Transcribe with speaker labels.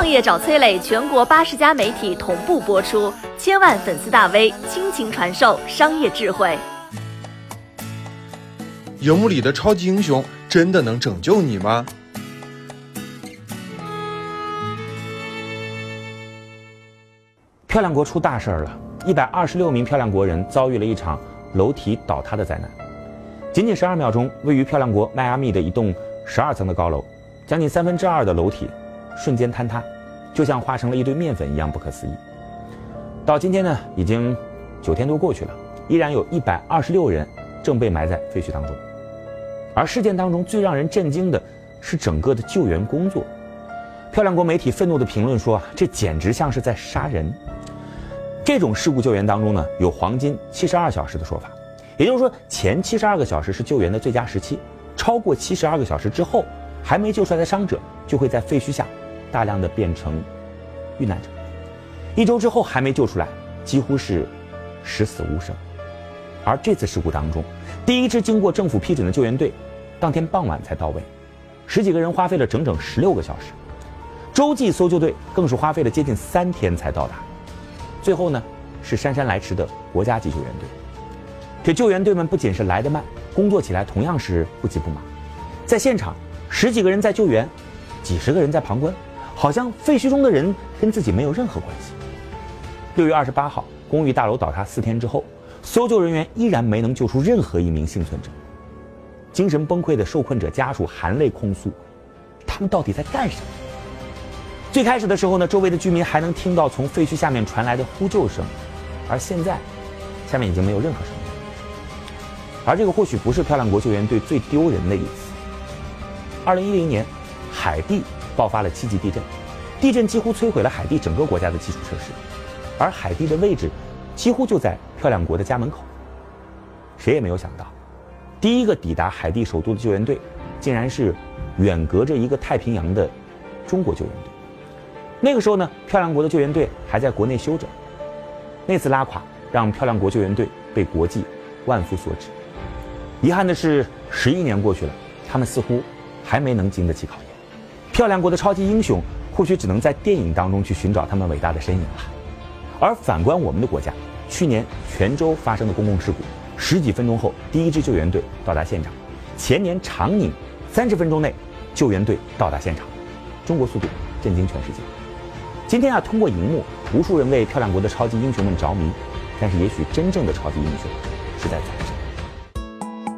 Speaker 1: 创业找崔磊，全国八十家媒体同步播出，千万粉丝大 V 倾情传授商业智慧。
Speaker 2: 荧幕里的超级英雄真的能拯救你吗？
Speaker 3: 漂亮国出大事儿了，一百二十六名漂亮国人遭遇了一场楼体倒塌的灾难。仅仅十二秒钟，位于漂亮国迈阿密的一栋十二层的高楼，将近三分之二的楼体瞬间坍塌，就像化成了一堆面粉一样不可思议。到今天呢，已经九天多过去了，依然有一百二十六人正被埋在废墟当中。而事件当中最让人震惊的是整个的救援工作。漂亮国媒体愤怒的评论说：“这简直像是在杀人。”这种事故救援当中呢，有黄金七十二小时的说法，也就是说，前七十二个小时是救援的最佳时期，超过七十二个小时之后，还没救出来的伤者就会在废墟下大量的变成遇难者，一周之后还没救出来，几乎是十死无生。而这次事故当中，第一支经过政府批准的救援队，当天傍晚才到位，十几个人花费了整整十六个小时，洲际搜救队更是花费了接近三天才到达。最后呢，是姗姗来迟的国家级救援队。这救援队们不仅是来得慢，工作起来同样是不急不忙。在现场，十几个人在救援，几十个人在旁观，好像废墟中的人跟自己没有任何关系。六月二十八号，公寓大楼倒塌四天之后，搜救人员依然没能救出任何一名幸存者。精神崩溃的受困者家属含泪控诉：他们到底在干什么？最开始的时候呢，周围的居民还能听到从废墟下面传来的呼救声，而现在，下面已经没有任何声音。而这个或许不是漂亮国救援队最丢人的一次。二零一零年，海地爆发了七级地震，地震几乎摧毁了海地整个国家的基础设施，而海地的位置几乎就在漂亮国的家门口。谁也没有想到，第一个抵达海地首都的救援队，竟然是远隔着一个太平洋的中国救援队。那个时候呢，漂亮国的救援队还在国内休整。那次拉垮，让漂亮国救援队被国际万夫所指。遗憾的是，十一年过去了，他们似乎还没能经得起考验。漂亮国的超级英雄，或许只能在电影当中去寻找他们伟大的身影了。而反观我们的国家，去年泉州发生的公共事故，十几分钟后，第一支救援队到达现场；前年长宁，三十分钟内，救援队到达现场。中国速度震惊全世界。今天啊，通过荧幕，无数人为漂亮国的超级英雄们着迷，但是也许真正的超级英雄是在咱这。